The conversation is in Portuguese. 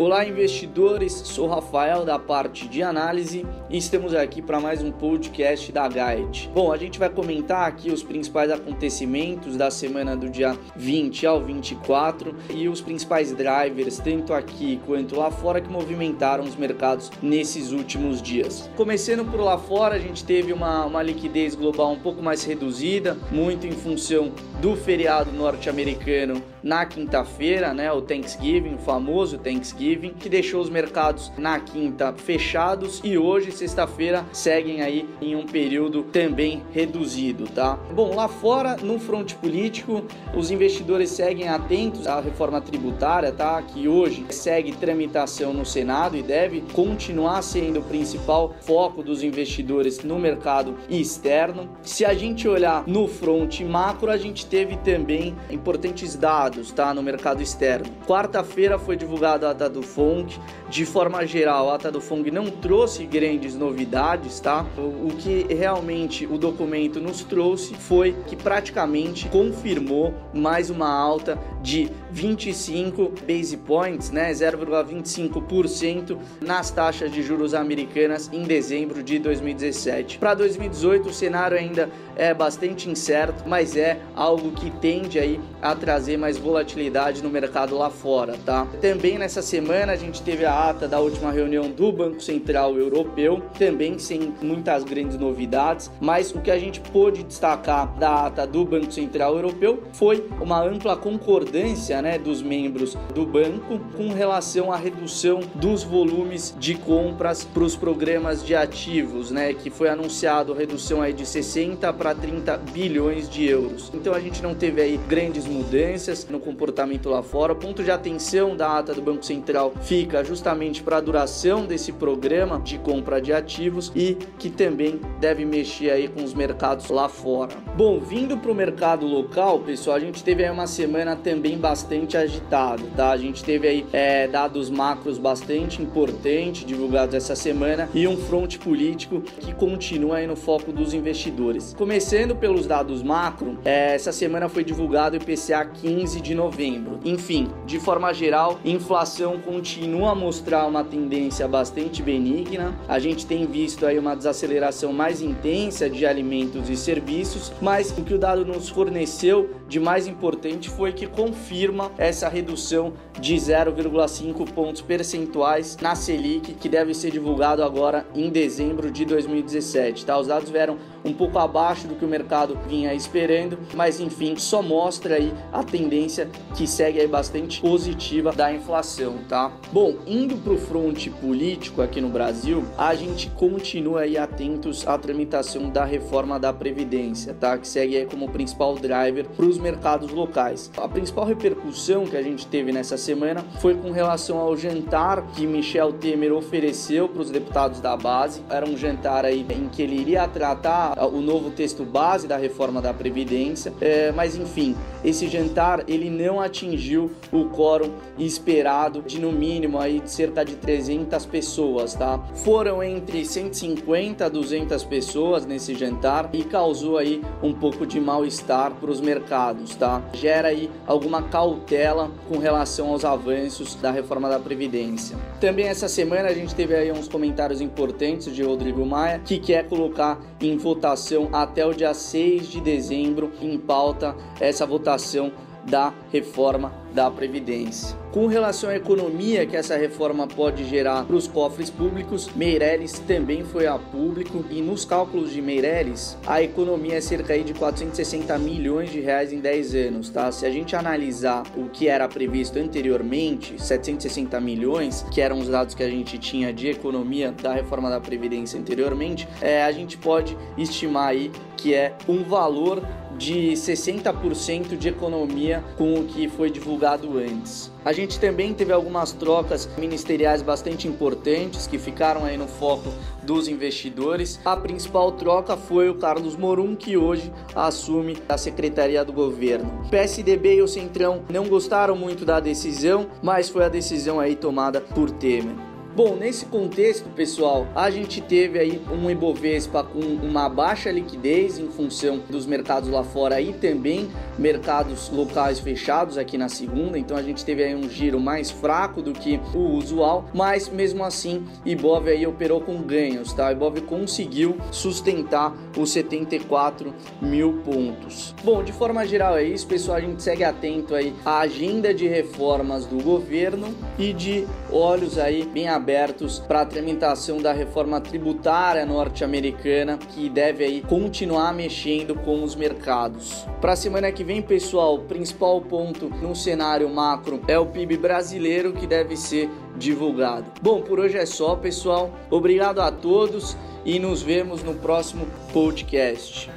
Olá, investidores. Sou Rafael da parte de análise e estamos aqui para mais um podcast da Guide. Bom, a gente vai comentar aqui os principais acontecimentos da semana do dia 20 ao 24 e os principais drivers, tanto aqui quanto lá fora, que movimentaram os mercados nesses últimos dias. Começando por lá fora, a gente teve uma, uma liquidez global um pouco mais reduzida, muito em função do feriado norte-americano na quinta-feira, né, o Thanksgiving, o famoso Thanksgiving, que deixou os mercados na quinta fechados e hoje, sexta-feira, seguem aí em um período também reduzido, tá? Bom, lá fora, no fronte político, os investidores seguem atentos à reforma tributária, tá? Que hoje segue tramitação no Senado e deve continuar sendo o principal foco dos investidores no mercado externo. Se a gente olhar no fronte macro, a gente teve também importantes dados tá, no mercado externo. Quarta-feira foi divulgada a ata do FONC. De forma geral, a ata do FONC não trouxe grandes novidades, tá? O, o que realmente o documento nos trouxe foi que praticamente confirmou mais uma alta de 25 base points, né, 0,25% nas taxas de juros americanas em dezembro de 2017. Para 2018 o cenário ainda é bastante incerto, mas é algo que tende aí a trazer mais volatilidade no mercado lá fora, tá? Também nessa semana a gente teve a ata da última reunião do Banco Central Europeu, também sem muitas grandes novidades, mas o que a gente pôde destacar da ata do Banco Central Europeu foi uma ampla concordância, né, dos membros do banco com relação à redução dos volumes de compras para os programas de ativos, né, que foi anunciado redução aí de 60 para 30 bilhões de euros. Então a gente não teve aí grandes mudanças no comportamento lá fora. O ponto de atenção da ata do Banco Central fica justamente para a duração desse programa de compra de ativos e que também deve mexer aí com os mercados lá fora. Bom, vindo para o mercado local, pessoal, a gente teve aí uma semana também bastante agitada, tá? A gente teve aí é, dados macros bastante importantes divulgados essa semana e um fronte político que continua aí no foco dos investidores. Começando pelos dados macro, é, essa semana foi divulgado o IPCA 15 de novembro. Enfim, de forma geral, inflação continua a mostrar uma tendência bastante benigna. A gente tem visto aí uma desaceleração mais intensa de alimentos e serviços, mas o que o dado nos forneceu de mais importante foi que confirma essa redução de 0,5 pontos percentuais na Selic, que deve ser divulgado agora em dezembro de 2017. Tá? Os dados vieram um pouco abaixo do que o mercado vinha esperando, mas enfim, só mostra aí a tendência que segue aí bastante positiva da inflação, tá? Bom, indo para o fronte político aqui no Brasil, a gente continua aí atentos à tramitação da reforma da Previdência, tá? Que segue aí como principal driver para os mercados locais. A principal repercussão que a gente teve nessa semana foi com relação ao jantar que Michel Temer ofereceu para os deputados da base. Era um jantar aí em que ele iria tratar o novo texto base da reforma da Previdência, é, mas enfim, esse jantar ele não atingiu o quórum esperado de no mínimo aí de cerca de 300 pessoas, tá? Foram entre 150 a 200 pessoas nesse jantar e causou aí um pouco de mal-estar para os mercados, tá? Gera aí alguma cautela com relação aos avanços da reforma da Previdência. Também essa semana a gente teve aí uns comentários importantes de Rodrigo Maia que quer colocar em votação até o dia 6 de dezembro em pauta essa votação da reforma da Previdência. Com relação à economia que essa reforma pode gerar para os cofres públicos, Meirelles também foi a público e nos cálculos de Meirelles, a economia é cerca de 460 milhões de reais em 10 anos, tá? Se a gente analisar o que era previsto anteriormente, 760 milhões, que eram os dados que a gente tinha de economia da reforma da Previdência anteriormente, é, a gente pode estimar aí que é um valor de 60% de economia com o que foi divulgado antes. A gente também teve algumas trocas ministeriais bastante importantes que ficaram aí no foco dos investidores. A principal troca foi o Carlos Morum, que hoje assume a secretaria do governo. O PSDB e o Centrão não gostaram muito da decisão, mas foi a decisão aí tomada por Temer. Bom, nesse contexto, pessoal, a gente teve aí um Ibovespa com uma baixa liquidez em função dos mercados lá fora e também mercados locais fechados aqui na segunda, então a gente teve aí um giro mais fraco do que o usual, mas mesmo assim, Ibov aí operou com ganhos, tá? Ibov conseguiu sustentar os 74 mil pontos. Bom, de forma geral é isso, pessoal, a gente segue atento aí à agenda de reformas do governo e de olhos aí bem abertos para a tramitação da reforma tributária norte-americana que deve aí continuar mexendo com os mercados. Para a semana que vem, pessoal, o principal ponto no cenário macro é o PIB brasileiro que deve ser divulgado. Bom, por hoje é só, pessoal. Obrigado a todos e nos vemos no próximo podcast.